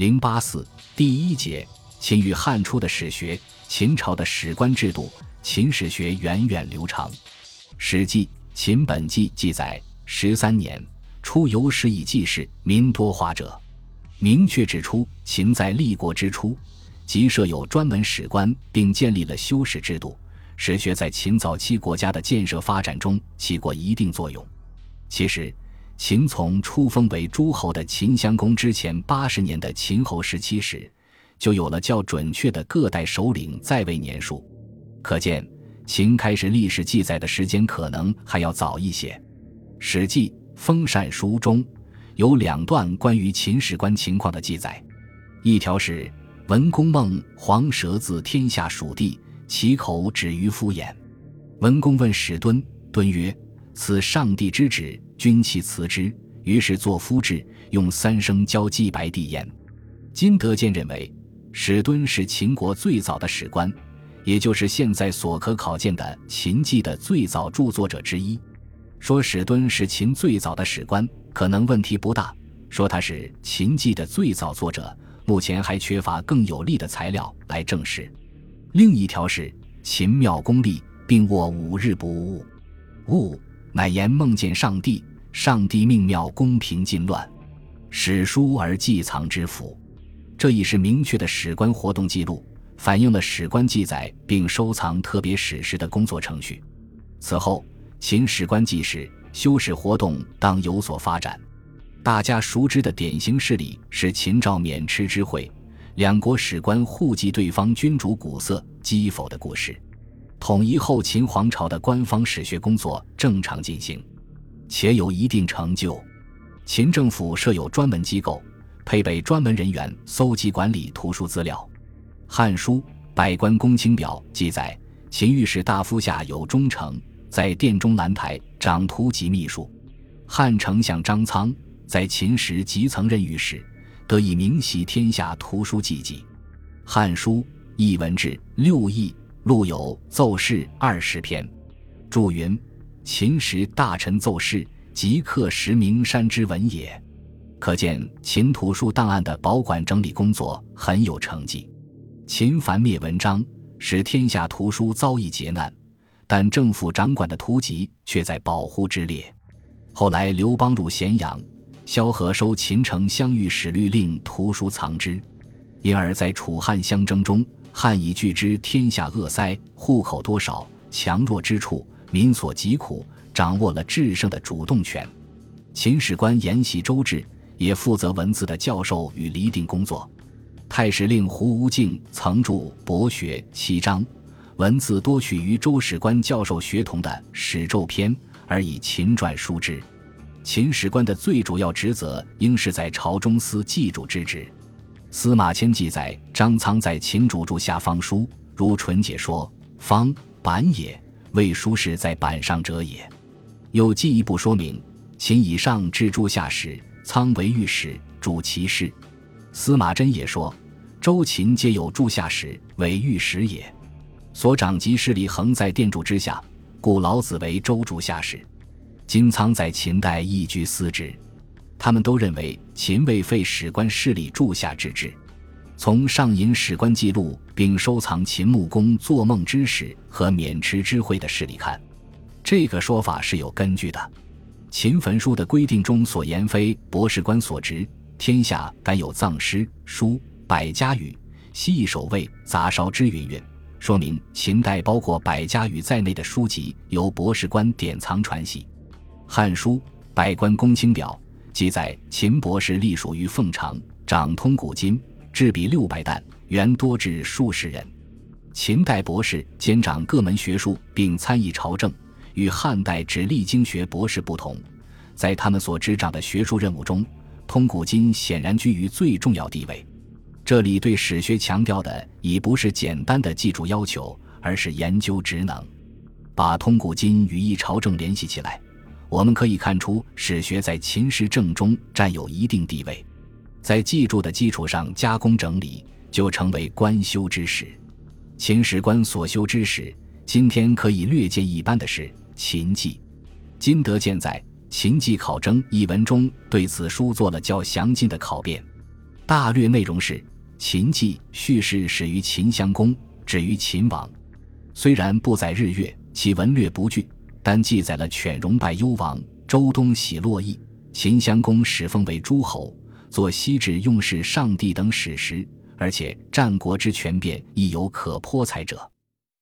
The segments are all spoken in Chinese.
零八四第一节：秦与汉初的史学，秦朝的史官制度。秦史学源远流长，《史记·秦本纪》记载：十三年，初有史以记事，民多化者。明确指出，秦在立国之初，即设有专门史官，并建立了修史制度。史学在秦早期国家的建设发展中起过一定作用。其实，秦从初封为诸侯的秦襄公之前八十年的秦侯时期时，就有了较准确的各代首领在位年数。可见，秦开始历史记载的时间可能还要早一些。《史记·封禅书》中有两段关于秦史官情况的记载，一条是文公梦黄蛇自天下属地，其口止于夫衍。文公问史敦，敦曰：“此上帝之旨，君其辞之。”于是作夫志，用三声交祭白帝焉。金德坚认为，史敦是秦国最早的史官。也就是现在所可考见的《秦记》的最早著作者之一。说史敦是秦最早的史官，可能问题不大；说他是《秦记》的最早作者，目前还缺乏更有力的材料来证实。另一条是秦庙公立，并卧五日不误，误乃言梦见上帝，上帝命庙公平尽乱，史书而寄藏之府。这已是明确的史官活动记录。反映了史官记载并收藏特别史实的工作程序。此后，秦史官记史、修史活动当有所发展。大家熟知的典型事例是秦赵渑池之会，两国史官互记对方君主古色讥讽的故事。统一后，秦皇朝的官方史学工作正常进行，且有一定成就。秦政府设有专门机构，配备专门人员搜集管理图书资料。《汉书·百官公卿表》记载，秦御史大夫下有忠诚，在殿中兰台掌图籍秘书。汉丞相张苍在秦时即曾任御史，得以明习天下图书记籍。《汉书·艺文志》六艺录有奏事二十篇，注云：“秦时大臣奏事，即刻识名山之文也。”可见秦图书档案的保管整理工作很有成绩。秦樊灭文章，使天下图书遭遇劫难，但政府掌管的图籍却在保护之列。后来刘邦入咸阳，萧何收秦城相遇史律令图书藏之，因而，在楚汉相争中，汉以据之天下恶塞，户口多少，强弱之处，民所疾苦，掌握了制胜的主动权。秦史官沿袭周制，也负责文字的教授与厘定工作。太史令胡无敬曾著《博学》七章，文字多取于周史官教授学童的《史咒篇》，而以秦传书之。秦史官的最主要职责，应是在朝中司祭主之职。司马迁记载，张苍在秦主柱下方书，如纯解说：“方板也，为书是在板上者也。”又进一步说明，秦以上至柱下时，苍为御史，主其事。司马真也说。周秦皆有柱下史为御史也，所掌及势力横在殿柱之下，故老子为周柱下史。金仓在秦代亦居司职，他们都认为秦未废史官势力柱下之志。从上引史官记录并收藏秦穆公做梦之史和渑池之会的事例看，这个说法是有根据的。秦焚书的规定中所言非博士官所职，天下敢有藏诗书。百家语，西夷守卫杂烧之云云，说明秦代包括百家语在内的书籍由博士官典藏传习。《汉书·百官公卿表》记载，秦博士隶属于凤长，掌通古今，制笔六百担，原多至数十人。秦代博士兼掌各门学术，并参议朝政，与汉代只历经学博士不同，在他们所执掌的学术任务中，通古今显然居于最重要地位。这里对史学强调的已不是简单的记住要求，而是研究职能。把通古今与一朝政联系起来，我们可以看出史学在秦时政中占有一定地位。在记住的基础上加工整理，就成为官修之史。秦史官所修之史，今天可以略见一斑的是《秦记》。金德建在《秦记考征》一文中对此书做了较详尽的考辨。大略内容是：秦记叙事始于秦襄公，止于秦王。虽然不载日月，其文略不具，但记载了犬戎败幽王，周东喜洛邑，秦襄公始封为诸侯，作西至用事上帝等史实。而且战国之权变亦有可颇才者。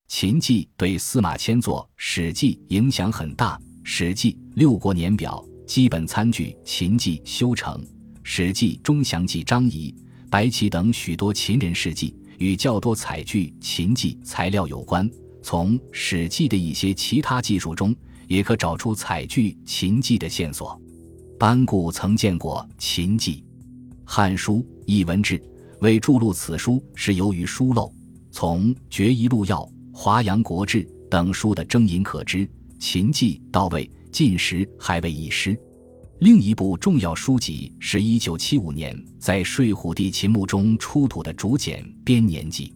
秦记对司马迁作《史记》影响很大，《史记》六国年表基本参据秦记修成，《史记》中详记张仪、白起等许多秦人事迹，与较多采据秦记材料有关。从《史记》的一些其他记述中，也可找出采据秦记的线索。班固曾见过秦记，《汉书·艺文志》。为注录此书是由于疏漏，从《决疑录要》《华阳国志》等书的征引可知，秦记到魏晋时还未遗失。另一部重要书籍是一九七五年在睡虎地秦墓中出土的竹简《编年记》。《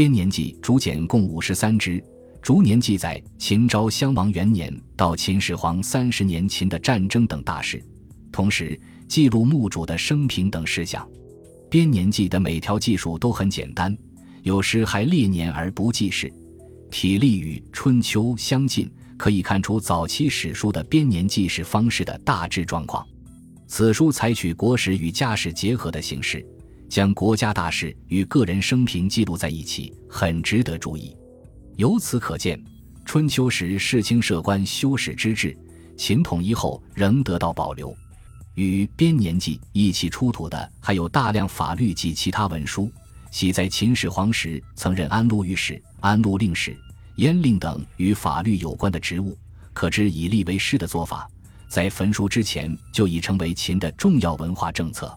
编年记》竹简共五十三支，逐年记载秦昭襄王元年到秦始皇三十年秦的战争等大事，同时记录墓主的生平等事项。编年记的每条记述都很简单，有时还列年而不记事，体例与春秋相近，可以看出早期史书的编年记事方式的大致状况。此书采取国史与家史结合的形式，将国家大事与个人生平记录在一起，很值得注意。由此可见，春秋时世卿设官修史之制，秦统一后仍得到保留。与编年记一起出土的还有大量法律及其他文书，系在秦始皇时曾任安陆御史、安陆令史、阉令等与法律有关的职务。可知以吏为师的做法，在焚书之前就已成为秦的重要文化政策。